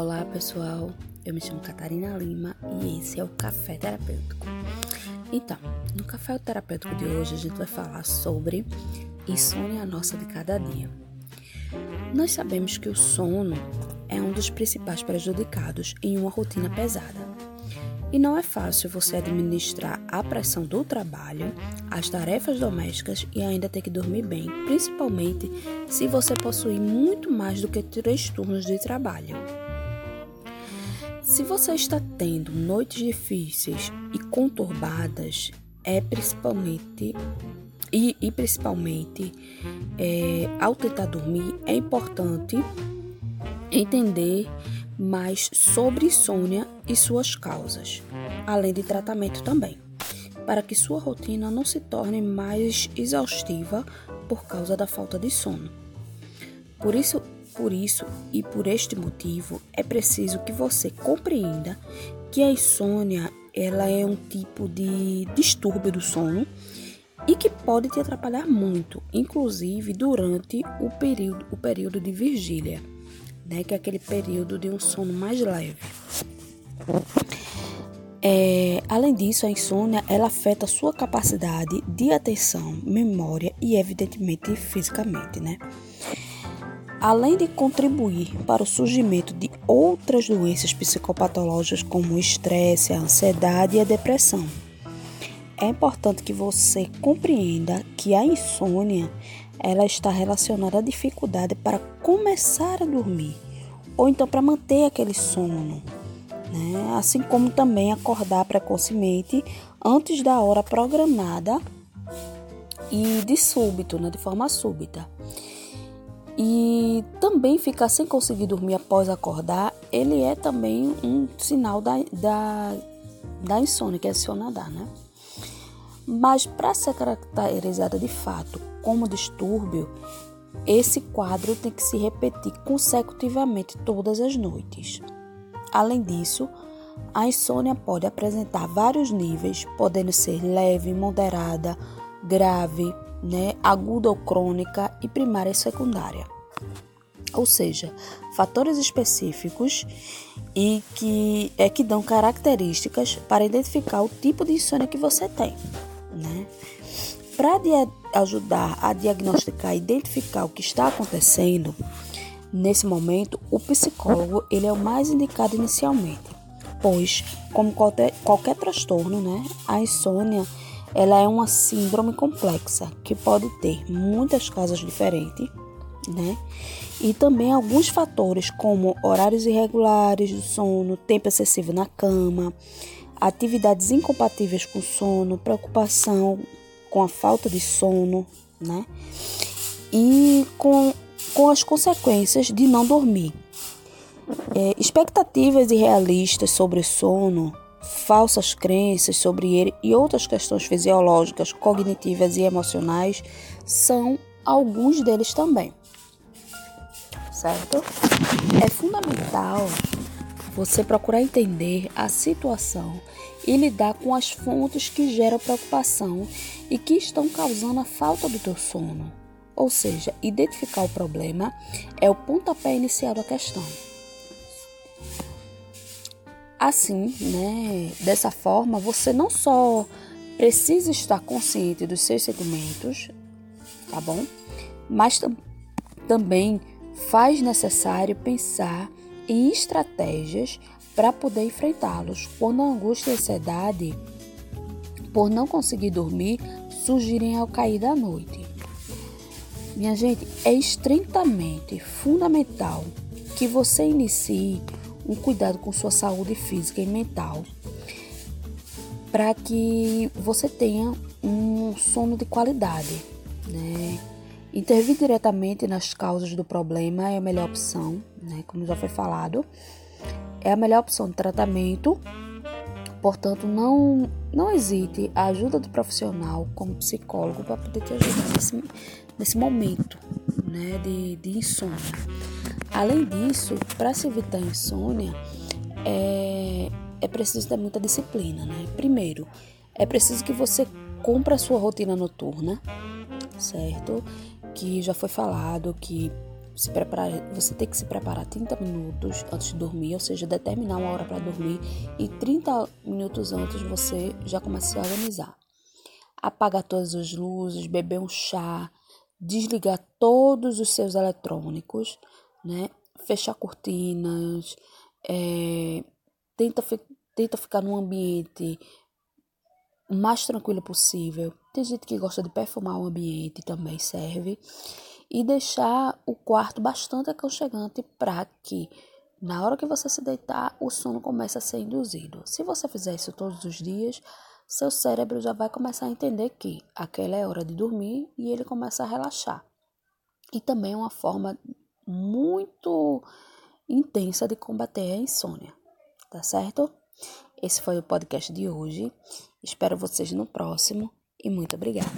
Olá pessoal, eu me chamo Catarina Lima e esse é o Café Terapêutico. Então, no Café Terapêutico de hoje a gente vai falar sobre insônia nossa de cada dia. Nós sabemos que o sono é um dos principais prejudicados em uma rotina pesada. E não é fácil você administrar a pressão do trabalho, as tarefas domésticas e ainda ter que dormir bem, principalmente se você possui muito mais do que três turnos de trabalho. Se você está tendo noites difíceis e conturbadas, é principalmente e, e principalmente é, ao tentar dormir, é importante entender mais sobre insônia e suas causas, além de tratamento também, para que sua rotina não se torne mais exaustiva por causa da falta de sono. Por isso, por isso e por este motivo, é preciso que você compreenda que a insônia ela é um tipo de distúrbio do sono e que pode te atrapalhar muito, inclusive durante o período, o período de vigília né, que é aquele período de um sono mais leve. É, além disso, a insônia ela afeta a sua capacidade de atenção, memória e, evidentemente, fisicamente, né? Além de contribuir para o surgimento de outras doenças psicopatológicas como o estresse, a ansiedade e a depressão. É importante que você compreenda que a insônia ela está relacionada à dificuldade para começar a dormir ou então para manter aquele sono, né? assim como também acordar precocemente antes da hora programada e de súbito, né? de forma súbita. E também ficar sem conseguir dormir após acordar, ele é também um sinal da, da, da insônia, que é acionada, né? Mas para ser caracterizada de fato como distúrbio, esse quadro tem que se repetir consecutivamente todas as noites. Além disso, a insônia pode apresentar vários níveis, podendo ser leve, moderada, grave, né, aguda ou crônica e primária e secundária. Ou seja, fatores específicos e que é que dão características para identificar o tipo de insônia que você tem, né? Para ajudar a diagnosticar e identificar o que está acontecendo, nesse momento, o psicólogo ele é o mais indicado inicialmente, pois, como qualquer, qualquer transtorno, né, a insônia ela é uma síndrome complexa que pode ter muitas causas diferentes, né? E também alguns fatores como horários irregulares do sono, tempo excessivo na cama, atividades incompatíveis com sono, preocupação com a falta de sono, né? E com, com as consequências de não dormir. É, expectativas irrealistas sobre sono, falsas crenças sobre ele e outras questões fisiológicas, cognitivas e emocionais são alguns deles também. Certo? É fundamental você procurar entender a situação e lidar com as fontes que geram preocupação e que estão causando a falta do teu sono. Ou seja, identificar o problema é o pontapé inicial da questão. Assim, né, dessa forma, você não só precisa estar consciente dos seus sentimentos, tá bom? Mas também faz necessário pensar em estratégias para poder enfrentá-los quando a angústia e a ansiedade por não conseguir dormir surgirem ao cair da noite. Minha gente, é estritamente fundamental que você inicie um cuidado com sua saúde física e mental para que você tenha um sono de qualidade, né? Intervir diretamente nas causas do problema é a melhor opção, né? Como já foi falado, é a melhor opção de tratamento. Portanto, não não hesite a ajuda do profissional como psicólogo para poder te ajudar nesse, nesse momento, né, de, de insônia. Além disso, para se evitar insônia, é, é preciso ter muita disciplina, né? Primeiro, é preciso que você cumpra a sua rotina noturna, certo? Que já foi falado que se preparar, você tem que se preparar 30 minutos antes de dormir, ou seja, determinar uma hora para dormir e 30 minutos antes você já começa a se organizar. Apagar todas as luzes, beber um chá, desligar todos os seus eletrônicos, né? Fechar cortinas, é, tenta, tenta ficar num ambiente mais tranquilo possível. Tem gente que gosta de perfumar o ambiente, também serve. E deixar o quarto bastante aconchegante para que na hora que você se deitar, o sono comece a ser induzido. Se você fizer isso todos os dias, seu cérebro já vai começar a entender que aquela é hora de dormir e ele começa a relaxar. E também é uma forma muito intensa de combater a insônia, tá certo? Esse foi o podcast de hoje. Espero vocês no próximo e muito obrigada.